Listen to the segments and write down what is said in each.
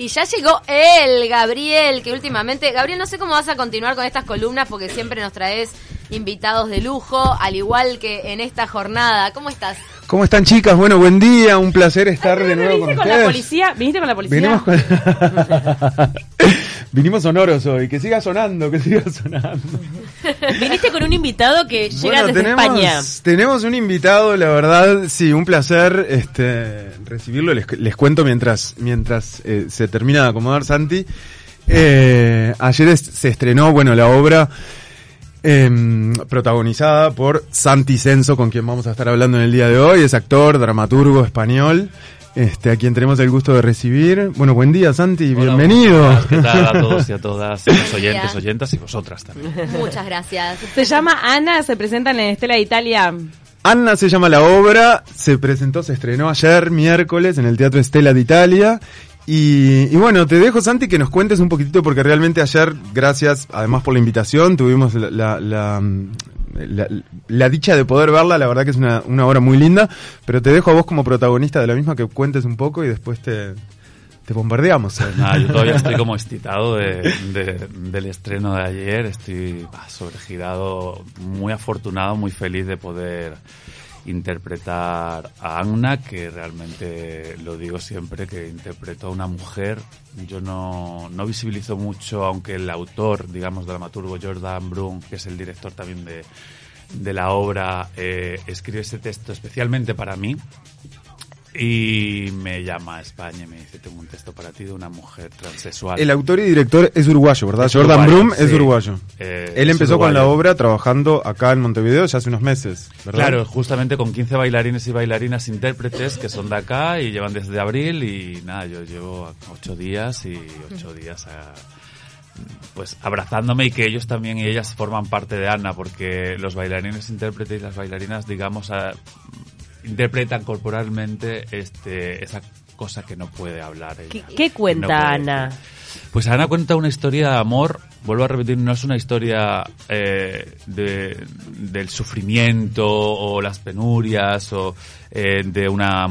Y ya llegó él, Gabriel, que últimamente, Gabriel, no sé cómo vas a continuar con estas columnas porque siempre nos traes invitados de lujo, al igual que en esta jornada. ¿Cómo estás? ¿Cómo están chicas? Bueno, buen día, un placer estar de nuevo con, con ustedes. la policía? ¿Viniste con la policía? Venimos con... Vinimos sonoros hoy, que siga sonando, que siga sonando. Viniste con un invitado que llega Bueno, desde tenemos, España. tenemos un invitado, la verdad, sí, un placer este, recibirlo. Les, les cuento mientras, mientras eh, se termina de acomodar Santi. Eh, ayer es- se estrenó, bueno, la obra em, protagonizada por Santi Censo, con quien vamos a estar hablando en el día de hoy. Es actor, dramaturgo español. Este, a quien tenemos el gusto de recibir. Bueno, buen día, Santi, Hola, bienvenido. ¿Qué tal a todos y a todas los oyentes, oyentas y vosotras también? Muchas gracias. Se llama Ana, se presenta en Estela de Italia. Anna se llama la obra, se presentó, se estrenó ayer, miércoles, en el Teatro Estela de Italia. Y, y bueno, te dejo, Santi, que nos cuentes un poquitito, porque realmente ayer, gracias, además por la invitación, tuvimos la, la, la, la- la dicha de poder verla, la verdad que es una, una obra muy linda, pero te dejo a vos como protagonista de la misma que cuentes un poco y después te, te bombardeamos. Nada, yo todavía estoy como excitado de- de- del estreno de ayer, estoy bah, sobregirado, muy afortunado, muy feliz de poder interpretar a Anna, que realmente lo digo siempre, que interpretó a una mujer. Yo no, no visibilizo mucho, aunque el autor, digamos, dramaturgo Jordan Brun, que es el director también de, de la obra, eh, escribe este texto especialmente para mí. Y me llama a España y me dice, tengo un texto para ti de una mujer transexual. El autor y director es uruguayo, ¿verdad? Es Jordan uruguayo, Brum es sí. uruguayo. Eh, Él es empezó con la uruguayo. obra trabajando acá en Montevideo ya hace unos meses, ¿verdad? Claro, justamente con 15 bailarines y bailarinas intérpretes que son de acá y llevan desde abril y nada, yo llevo ocho días y ocho días a- pues abrazándome y que ellos también y ellas forman parte de Ana porque los bailarines intérpretes y las bailarinas digamos a- interpretan corporalmente este esa cosa que no puede hablar ella. ¿Qué, qué cuenta No Ana? Pues Ana cuenta una historia de amor, vuelvo a repetir, no es una historia eh, de- del sufrimiento o las penurias o eh, de una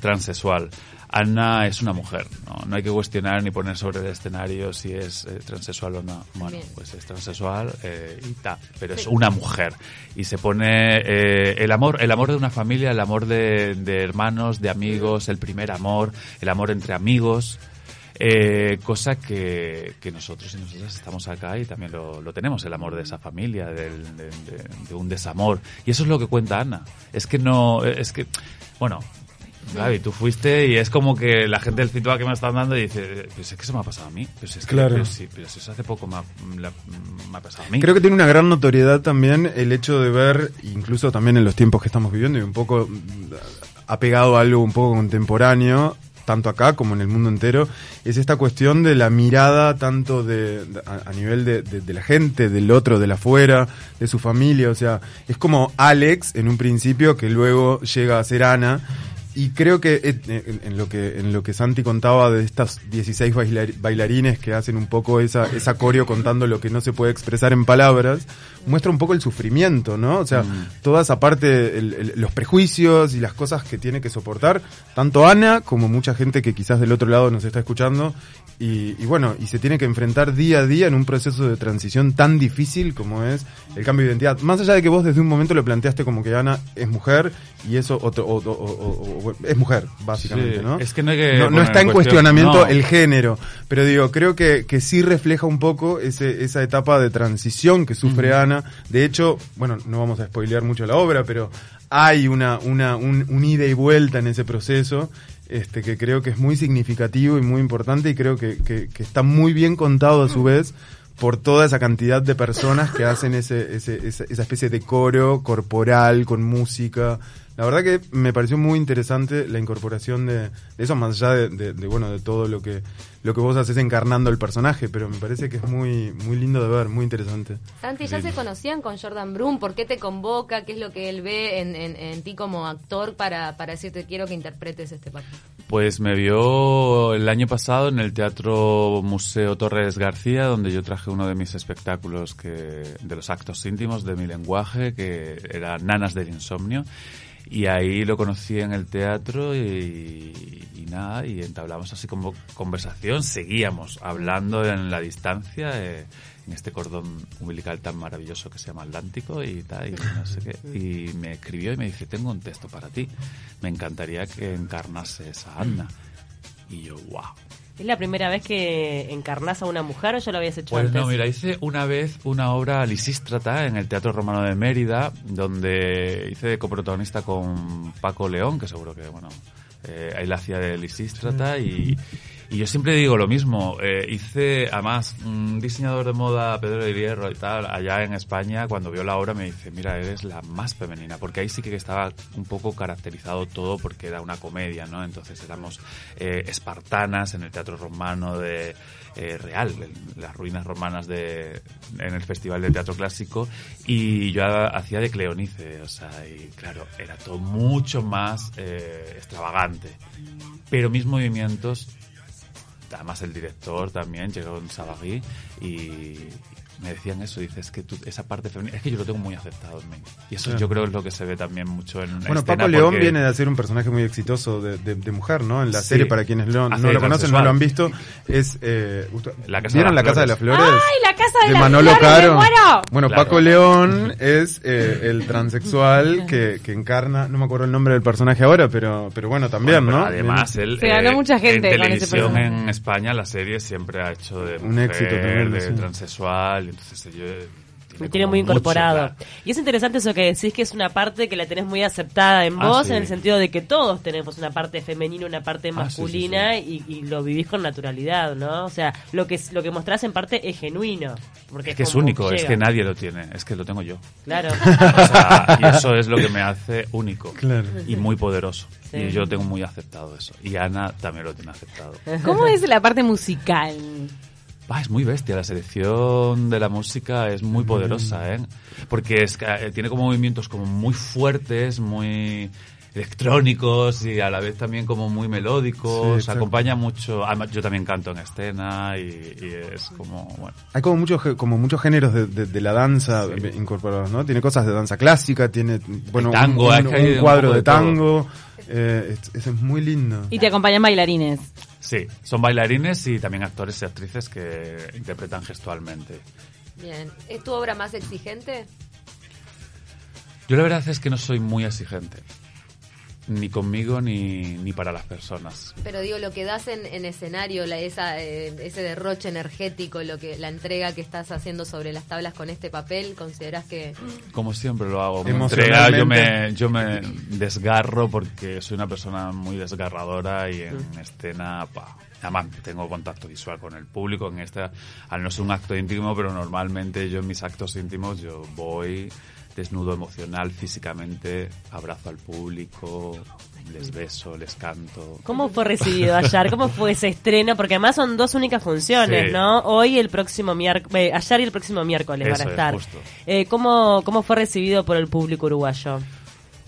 transexual. Ana es una mujer, ¿no? no hay que cuestionar ni poner sobre el escenario si es eh, transexual o no. Bueno, Bien. pues es transexual eh, y ta, pero es una mujer. Y se pone eh, el amor, el amor de una familia, el amor de, de hermanos, de amigos, el primer amor, el amor entre amigos. Eh, cosa que, que nosotros y nosotras estamos acá y también lo, lo tenemos, el amor de esa familia, del- de, de- de un desamor. Y eso es lo que cuenta Ana. Es que no, es que, bueno, Gaby, tú fuiste y es como que la gente del feedback que me están dando dice, pues es que eso me ha pasado a mí. Pues es que, Claro. pero sí, pero si eso hace poco me ha, la- me ha pasado a mí. Creo que tiene una gran notoriedad también el hecho de ver, incluso también en los tiempos que estamos viviendo y un poco mm, apegado a algo un poco contemporáneo, tanto acá como en el mundo entero, es esta cuestión de la mirada tanto de, de- a, a nivel de, de- de la gente, del otro, del afuera, de su familia, o sea, es como Alex en un principio que luego llega a ser Ana. Y creo que eh, en, en lo que en lo que Santi contaba de estas 16 bailar- bailarines que hacen un poco esa esa coreo contando lo que no se puede expresar en palabras, muestra un poco el sufrimiento, ¿no? O sea, toda esa parte, el- el- los prejuicios y las cosas que tiene que soportar, tanto Ana como mucha gente que quizás del otro lado nos está escuchando, y, y bueno, y se tiene que enfrentar día a día en un proceso de transición tan difícil como es el cambio de identidad. Más allá de que vos desde un momento lo planteaste como que Ana es mujer y eso otro, o- o- o- o- es mujer, básicamente, Sí, ¿no? es que no hay que no, está en en cuestión- cuestionamiento no. el género, pero digo, creo que, que sí refleja un poco ese, esa etapa de transición que sufre Ana. De hecho, bueno, no vamos a spoilear mucho la obra, pero hay una, una, un, un ida y vuelta en ese proceso. Este, que creo que es muy significativo y muy importante y creo que, que, que está muy bien contado a su vez por toda esa cantidad de personas que hacen ese, ese, esa especie de coro corporal con música. La verdad que me pareció muy interesante la incorporación de, de eso, más allá de, de- de, bueno, de todo lo que, lo que vos haces encarnando el personaje, pero me parece que es muy, muy lindo de ver, muy interesante. Santi, ¿ya se conocían con Jordan Brum? ¿Por qué te convoca? ¿Qué es lo que él ve en, en- en ti como actor para, para decirte quiero que interpretes este papel? Pues me vio el año pasado en el Teatro Museo Torres García, donde yo traje uno de mis espectáculos que, de los actos íntimos de mi lenguaje, que era Nanas del Insomnio. Y ahí lo conocí en el teatro y, y nada, y entablamos así como conversación, seguíamos hablando en la distancia. eh, en este cordón umbilical tan maravilloso que se llama Atlántico y tal, y no sé qué. Y me escribió y me dice, tengo un texto para ti. Me encantaría que encarnases a Anna. Y yo, wow. ¿Es la primera vez que encarnas a una mujer o ya lo habías hecho Pues antes? no, mira, hice una vez una obra Lisístrata en el Teatro Romano de Mérida, donde hice de coprotagonista con Paco León, que seguro que, bueno, eh, él hacía de Lisístrata y, y yo siempre digo lo mismo. eh, hice, además, un diseñador de moda, Pedro de Hierro y tal, allá en España, cuando vio la obra me dice, mira, eres la más femenina, porque ahí sí que estaba un poco caracterizado todo porque era una comedia, ¿no? Entonces éramos eh, espartanas en el Teatro Romano de eh, Real, en las ruinas romanas de, en el Festival de Teatro Clásico, y yo ha- hacía de Cleonice, o sea, y claro, era todo mucho más eh, extravagante. Pero mis movimientos además el director también, Jérôme Savary, y me decían eso, dices que tú, esa parte femenina, es que yo lo tengo muy aceptado en mí. Y eso Claro. yo creo es lo que se ve también mucho en Bueno, Paco León porque- viene de hacer un personaje muy exitoso de, de- de mujer, ¿no? En la Sí. serie, para quienes lo- no lo conocen, no lo han visto, es... Eh, usted- La Casa ¿Vieron de La las Casa de las Flores? ¡Ay, la casa de, de las Manolo flores, Caro. Bueno, Claro. Paco León es eh, el transexual que, que encarna, no me acuerdo el nombre del personaje ahora, pero, pero bueno, también, Bueno, ¿no? Además, él Se ganó eh, mucha gente en con ese televisión personaje. en España la serie siempre ha hecho de Un mujer, éxito tremendo, de sí. transexual, entonces yo Me tiene muy mucho, incorporado. claro. Y es interesante eso que decís que es una parte que la tenés muy aceptada en Ah, vos, sí. en el sentido de que todos tenemos una parte femenina, una parte Ah, sí, sí, masculina Y, y lo vivís con naturalidad, ¿no? O sea, lo que lo que mostrás en parte es genuino. Porque Es que es único, es que nadie lo tiene, es que lo tengo yo. Claro. O sea, y eso es lo que me hace único Claro. y muy poderoso. Sí. Y yo tengo muy aceptado eso. Y Ana también lo tiene aceptado. ¿Cómo es la parte musical? Ah, es muy bestia, la selección de la música es muy poderosa, ¿eh? Porque es, eh, tiene como movimientos como muy fuertes, muy electrónicos y a la vez también como muy Sí, melódicos, exacto. acompaña mucho, además yo también canto en escena y, y es como, bueno, Hay como muchos como muchos géneros de, de- de la danza Sí. incorporados, ¿no? Tiene cosas de danza clásica, tiene bueno tango, un, es un- un cuadro de de tango. Eh, es, es muy lindo. Y te acompañan bailarines. Sí, son bailarines y también actores y actrices que interpretan gestualmente. Bien. ¿Es tu obra más exigente? Yo la verdad es que no soy muy exigente, ni conmigo ni, ni para las personas. Pero digo, lo que das en, en escenario, la, esa, eh, ese derroche energético, lo que la entrega que estás haciendo sobre las tablas con este papel, ¿consideras que Como siempre lo hago. Me Emocionalmente. entrega, yo me, yo me desgarro porque soy una persona muy desgarradora y en escena, pa. Además, tengo contacto visual con el público en esta, al no ser un acto íntimo, pero normalmente yo en mis actos íntimos yo voy desnudo emocional, físicamente, abrazo al público, les beso, les canto. ¿Cómo fue recibido ayer? ¿Cómo fue ese estreno? Porque además son dos únicas funciones, Sí. ¿no? Hoy y el próximo miércoles, ayer y el próximo miércoles Eso van a es, estar. justo. Eh, ¿cómo, ¿Cómo fue recibido por el público uruguayo?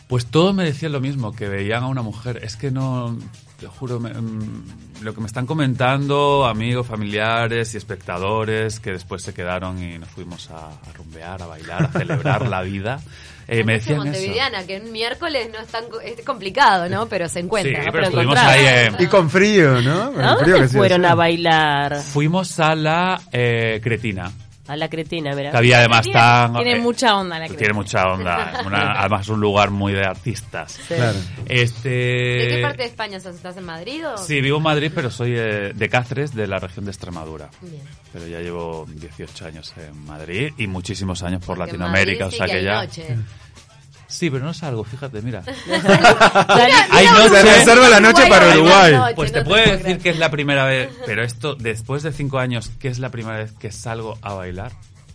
Pues todos me decían lo mismo, que veían a una mujer. Es que no, te juro, me- mm, lo que me están comentando amigos, familiares y espectadores que después se quedaron y nos fuimos a, a rumbear, a bailar, a celebrar la vida, eh, me decían eso. montevideana, que un miércoles no es tan es complicado, ¿no? Pero se Sí, encuentra. pero, pero estuvimos encontrás. ahí. eh, Y con frío, ¿no? ¿A frío que sí fueron a bailar? fuimos a la eh, Cretina, A la cretina, que había además Tiene- tan... Tiene eh, mucha onda la Tiene cretina. mucha onda. una- además un lugar muy de artistas. Sí. Claro. Este... ¿De qué parte de España sos? ¿Estás en Madrid o...? Sí, vivo en Madrid, pero soy eh, de Cáceres, de la región de Extremadura. Bien. Pero ya llevo 18 años en Madrid y muchísimos años por Porque Latinoamérica, Madrid o sea que ya... noche. Sí, pero no salgo, fíjate, mira. Hay Se noche. reserva la noche para Uruguay, no, Pues no te te puedo decir que es la primera vez, pero esto, después de cinco años, que es la primera vez que salgo a bailar,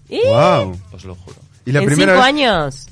¿Y? Wow. os lo juro. Y la ¿En primera cinco vez- años?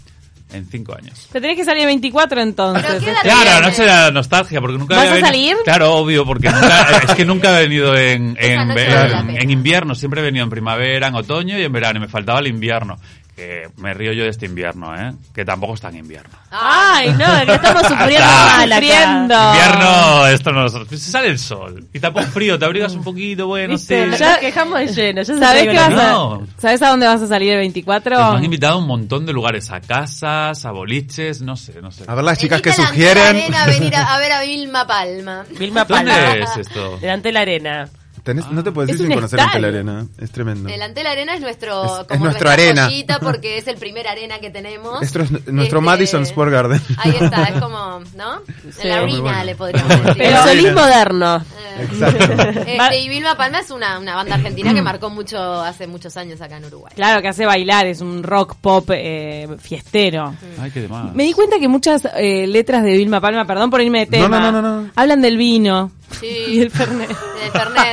En cinco años. Te tenés que salir el 24 entonces. Pero ¿qué edad Claro, de la nostalgia, porque nunca ¿Vas había a salir? Claro, obvio, porque nunca, es que nunca he venido en, en, en- en invierno, siempre he venido en primavera, en otoño y en verano, y me faltaba el invierno. Que me río yo de este invierno, ¿eh? Que tampoco está en invierno. Ay, no, que estamos sufriendo mal. Sufriendo. Invierno, esto no se sale el sol. Y tampoco frío, te abrigas un poquito, bueno, sí. Ya quejamos de lleno. ¿Sabés, siempre qué vas mismo. a, No. ¿Sabés a dónde vas a salir el 24? Nos han invitado a un montón de lugares, a casas, a boliches, no sé, no sé. A ver las chicas que Venite sugieren. A venir a, a ver a Vilma Palma. Vilma ¿Dónde Palma. es esto? Delante de la arena. Tenés- no te puedes Es ir sin conocer ante la estadio. arena. Es tremendo. El Antel Arena es nuestro, Es- es como nuestro nuestra arena. porque es el primer arena que tenemos. Nuestro, nuestro Este, Madison Square Garden. Ahí está, es como, ¿no? Sí. la arena bueno. le podríamos decir. El solís moderno. Exacto. este, y Vilma Palma es una, una banda argentina que marcó mucho hace muchos años acá en Uruguay. Claro, que hace bailar, es un rock pop eh, fiestero. Ay, qué demás. Me di cuenta que muchas eh, letras de Vilma Palma, perdón por irme de tema, no, no, no, no. hablan del vino Sí. y del Fernet.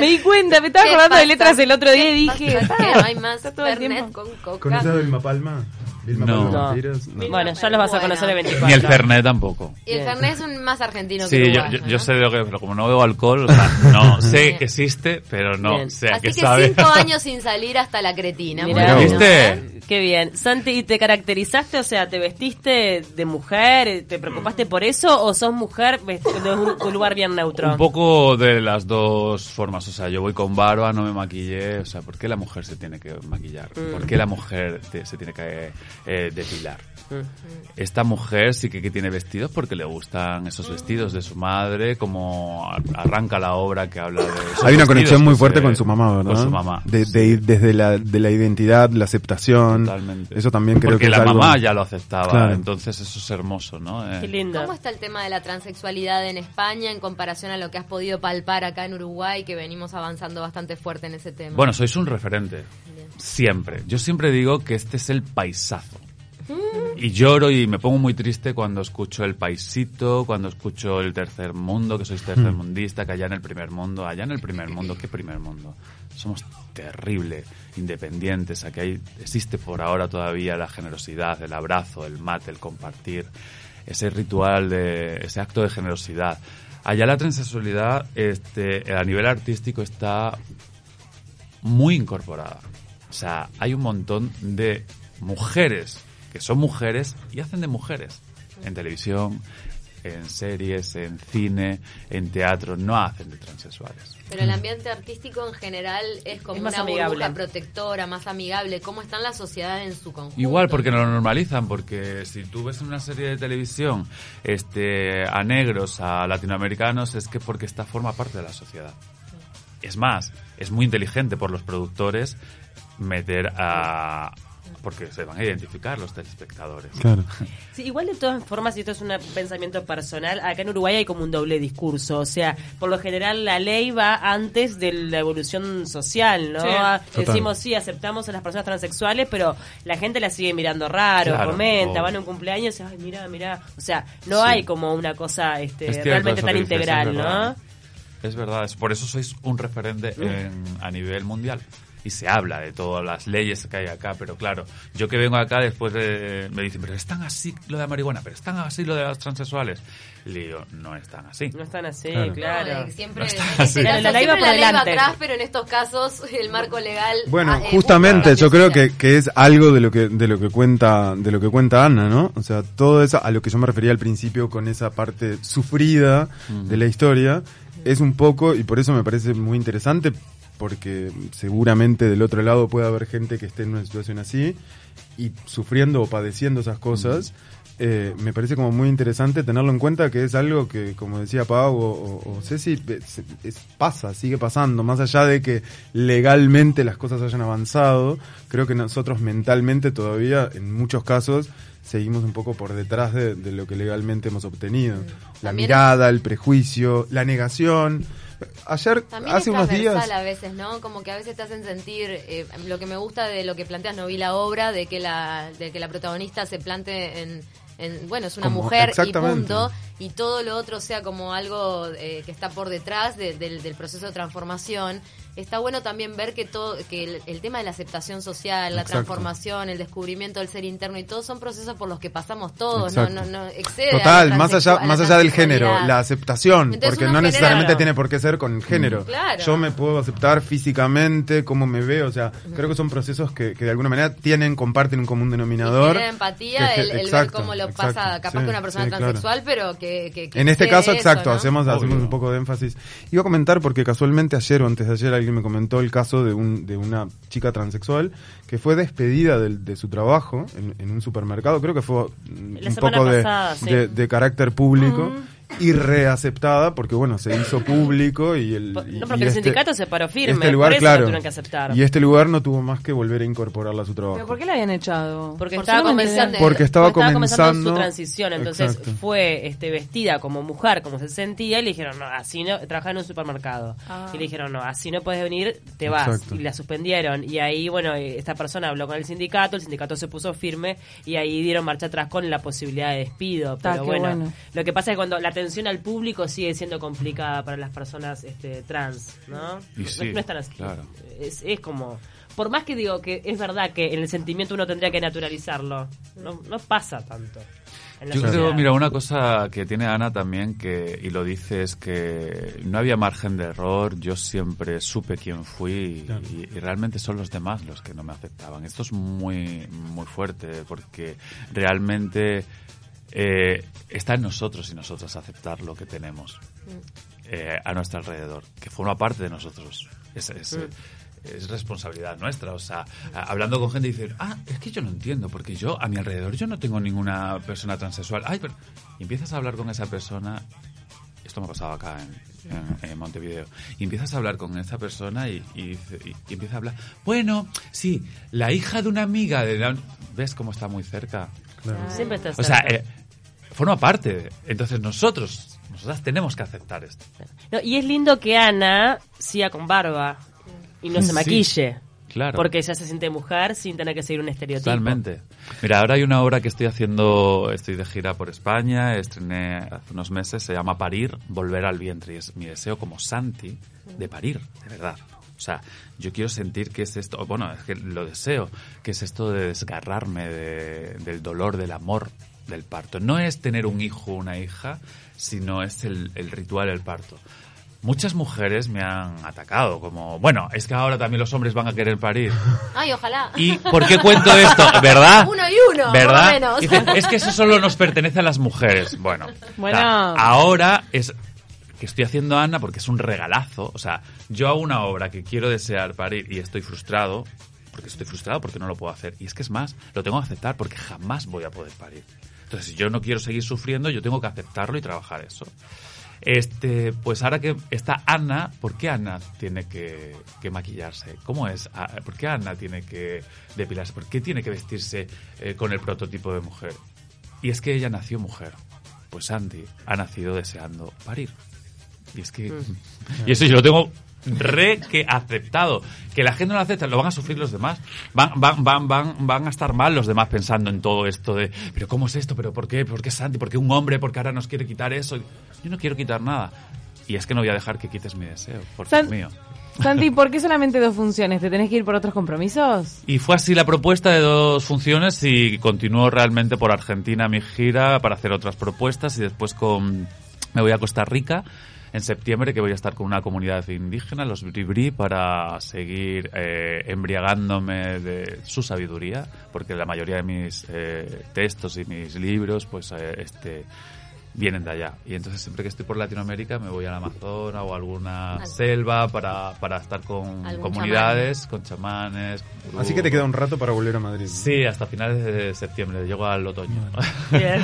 Me di cuenta, me estaba ¿Qué acordando de letras el otro día y ¿Qué dije, pasa? ah, ¿Qué? ¿No hay más el Fernet con coca? ¿Conoces a Vilma Palma? Vilma No. No. Bueno, ya los vas a conocer el 24. Ni el Fernet tampoco. Y el Fernet es un más argentino Sí, que yo, uruguayo, yo, ¿no? yo sé de lo que, pero como no bebo alcohol, o sea, no, sé que existe, pero no Bien. sé a Así qué que sabe. cinco años sin salir hasta la cretina. Mirá. bueno, ¿Viste? ¿eh? Qué bien. Santi, ¿y te caracterizaste? O sea, ¿te vestiste de mujer? ¿Te preocupaste por eso? ¿O sos mujer de un, un lugar bien neutro? Un poco de las dos formas, o sea, yo voy con barba, no me maquillé, o sea, ¿por qué la mujer se tiene que maquillar? ¿Por qué la mujer te- se tiene que eh, depilar? Esta mujer sí que, que tiene vestidos porque le gustan esos vestidos de su madre, como ar- arranca la obra que habla de esos Hay una conexión muy fuerte se- con su mamá, ¿verdad? Con su mamá. De, sí. de- desde la, de la identidad, la aceptación. Totalmente. Eso también creo Porque que es la algo- mamá ya lo aceptaba, Claro. entonces eso es hermoso, ¿no? Eh, Qué lindo. ¿Cómo está el tema de la transexualidad en España en comparación a lo que has podido palpar acá en Uruguay, que venimos avanzando bastante fuerte en ese tema? Bueno, sois un referente. Siempre. Yo siempre digo que este es el paisazo. Y lloro y me pongo muy triste cuando escucho el paisito, cuando escucho el tercer mundo, que sois tercermundista, que allá en el primer mundo, allá en el primer mundo, ¿qué primer mundo? Somos terrible, independientes, aquí hay, existe por ahora todavía la generosidad, el abrazo, el mate, el compartir, ese ritual de, ese acto de generosidad. Allá la transexualidad, este, a nivel artístico está muy incorporada. O sea, hay un montón de mujeres que son mujeres y hacen de mujeres. En televisión, en series, en cine, en teatro, no hacen de transexuales. Pero el ambiente artístico en general es como Es más una amigable. burbuja protectora, más amigable. ¿Cómo está en la sociedad en su conjunto? Igual, porque no lo normalizan, porque si tú ves en una serie de televisión este, a negros, a latinoamericanos, es que porque esta forma parte de la sociedad. Es más, es muy inteligente por los productores meter a... porque se van a identificar los telespectadores. Claro. Sí, igual de todas formas, y esto es un pensamiento personal, acá en Uruguay hay como un doble discurso. O sea, por lo general la ley va antes de la evolución social, ¿no? Sí. Ah. Decimos, sí, aceptamos a las personas transexuales, pero la gente la sigue mirando raro, Claro, comenta, obvio. van a un cumpleaños y, ay, mira, mira. O sea, no Sí. hay como una cosa este, Es cierto realmente tan integral. ¿no? Es verdad, es por eso sois un referente en- a nivel mundial. Y se habla de todas las leyes que hay acá, pero claro, yo que vengo acá después de, me dicen, pero están así lo de la marihuana, pero están así lo de las transexuales. Le digo, no están así. No están así, Claro. claro. No, siempre, No está en este así. caso, La ley va siempre por la ley va delante. atrás, pero en estos casos el marco legal. Bueno, ah, eh, justamente yo creo que, que es algo de lo que de lo que cuenta de lo que cuenta Ana, ¿no? O sea, todo eso a lo que yo me refería al principio con esa parte sufrida de la historia es un poco y por eso me parece muy interesante porque seguramente del otro lado puede haber gente que esté en una situación así y sufriendo o padeciendo esas cosas. eh, me parece como muy interesante tenerlo en cuenta que es algo que, como decía Pau o, o- o Ceci, es- es- pasa, sigue pasando, más allá de que legalmente las cosas hayan avanzado, creo que nosotros mentalmente todavía, en muchos casos, seguimos un poco por detrás de, de lo que legalmente hemos obtenido. La mirada, el prejuicio, la negación. Ayer, También hace es unos días... a veces, ¿no? Como que a veces te hacen sentir, eh, lo que me gusta de lo que planteas, no vi la obra, de que la, de que la protagonista se plante en, en- bueno, es una Como- mujer y punto, y todo lo otro sea como algo eh, que está por detrás de- del, del proceso de transformación, está bueno también ver que todo que el, el tema de la aceptación social, la Exacto. transformación, el descubrimiento del ser interno y todo son procesos por los que pasamos todos, no, Exacto. no, no excede a la Total, más allá, más allá del género, la aceptación, Entonces porque no genera- necesariamente tiene por qué ser con el género. Claro. Yo me puedo aceptar físicamente, cómo me veo, o sea, creo que son procesos que, que de alguna manera tienen, comparten un común denominador. genera empatía que- el, el ver cómo lo exacto, pasa capaz sí, que una persona sí, claro. transexual, pero que, que- que En este caso, eso, exacto, ¿no? hacemos, hacemos Obvio. un poco de énfasis. Iba a comentar porque casualmente ayer o antes de ayer alguien me comentó el caso de, un, de una chica transexual que fue despedida del- de, su trabajo en, en un supermercado. Creo que fue mm, un poco de, pasada, sí. de- de carácter público y reaceptada porque, bueno, se hizo público y el... Y- no, porque y el sindicato se paró firme, Este lugar, por eso claro. tuvieron que aceptar. Y este lugar no tuvo más que volver a incorporarla a su trabajo. ¿Pero por qué la habían echado? Porque Por estaba comenzando, Porque estaba comenzando comenzando- su transición, entonces Exacto. fue este vestida como mujer, como se sentía, y le dijeron, no, así no, trabajaba en un supermercado. Ah. Y le dijeron, no, así no puedes venir, te vas. Exacto. Y la suspendieron. Y ahí, bueno, eh, esta persona habló con el sindicato, el sindicato se puso firme, y ahí dieron marcha atrás con la posibilidad de despido. Ta, Pero bueno, bueno. lo que pasa es que cuando la atención al público sigue siendo complicada para las personas este, trans, ¿no? Y No- sí, no, es tan así. claro. Es, es como... Por más que digo que es verdad que en el sentimiento uno tendría que naturalizarlo, no, no pasa tanto. Yo sociedad. creo, mira, una cosa que tiene Ana también, que, y lo dice, es que no había margen de error, yo siempre supe quién fui Claro. y- y realmente son los demás los que no me aceptaban. Esto es muy, muy fuerte porque realmente eh, está en nosotros y nosotras aceptar lo que tenemos eh, a nuestro alrededor, que forma parte de nosotros. Es, es, es responsabilidad nuestra. O sea, hablando con gente dicen, ah, es que yo no entiendo, porque yo a mi alrededor yo no tengo ninguna persona transexual. Ay, pero... Y empiezas a hablar con esa persona, esto me ha pasado acá en, en- en Montevideo, y empiezas a hablar con esa persona y, y, dice- y- y empieza a hablar, bueno, sí, la hija de una amiga de... ¿Ves cómo está muy cerca? Siempre está O sea, cerca. eh, forma parte. Entonces nosotros, nosotras tenemos que aceptar esto. No, y es lindo que Ana siga con barba y no se Sí, maquille. Claro. Porque ella se siente mujer sin tener que seguir un estereotipo. Totalmente. Mira, ahora hay una obra que estoy haciendo, estoy de gira por España, estrené hace unos meses, se llama Parir, Volver al vientre. Y es mi deseo como Santi de parir, de verdad. O sea, yo quiero sentir que es esto, bueno, es que lo deseo, que es esto de desgarrarme de- del dolor, del amor del parto. No es tener un hijo o una hija, sino es el, el ritual del parto. Muchas mujeres me han atacado, como, bueno, es que ahora también los hombres van a querer parir. Ay, ojalá. ¿Y por qué cuento esto? ¿Verdad? Uno y uno, ¿verdad? menos. Dicen, es que eso solo nos pertenece a las mujeres. Bueno, Bueno. o sea, ahora es que estoy haciendo Ana porque es un regalazo. O sea, yo hago una obra que quiero desear parir y estoy frustrado. Porque estoy frustrado porque no lo puedo hacer. Y es que es más, lo tengo que aceptar porque jamás voy a poder parir. Entonces, si yo no quiero seguir sufriendo, yo tengo que aceptarlo y trabajar eso. Este, pues ahora que está Ana, ¿por qué Ana tiene que, que maquillarse? ¿Cómo es? Ah, ¿Por qué Ana tiene que depilarse? ¿Por qué tiene que vestirse eh, con el prototipo de mujer? Y es que ella nació mujer. Pues Andy ha nacido deseando parir. Y es que. Y eso yo lo tengo re que aceptado. Que la gente no lo acepta, lo van a sufrir los demás. Van, van, van, van, van a estar mal los demás pensando en todo esto de, pero ¿cómo es esto? ¿Pero por qué? ¿Por qué Santi? ¿Por qué un hombre? ¿Por qué ahora nos quiere quitar eso? Yo no quiero quitar nada. Y es que no voy a dejar que quites mi deseo, porque San- mío. Santi, ¿por qué solamente dos funciones? ¿Te tenés que ir por otros compromisos? Y fue así la propuesta de dos funciones y continuó realmente por Argentina mi gira para hacer otras propuestas y después con me voy a Costa Rica en septiembre que voy a estar con una comunidad indígena, los Bribri, para seguir eh, embriagándome de su sabiduría, porque la mayoría de mis eh, textos y mis libros pues eh, este vienen de allá. Y entonces siempre que estoy por Latinoamérica me voy al Amazonas o a alguna Al- selva para, para estar con comunidades, con chamanes. con Así que te queda un rato para volver a Madrid. Sí, hasta finales de septiembre, llego al otoño. Bien.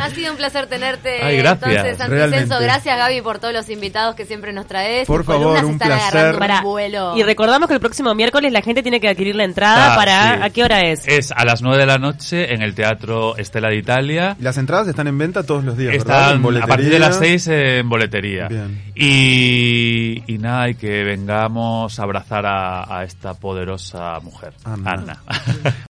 Ha sido un placer tenerte. Ay, gracias. Entonces, gracias Gaby por todos los invitados que siempre nos traes. Por favor, un placer. Pará. vuelo. Y recordamos que el próximo miércoles la gente tiene que adquirir la entrada Ah, para... sí. ¿A qué hora es? Es a las 9 de la noche en el Teatro Estela de Italia. Las entradas están en venta todos los días. En Están a partir de las 6 en boletería. Y, y nada, y que vengamos a abrazar a, a esta poderosa mujer, Ana. Ana.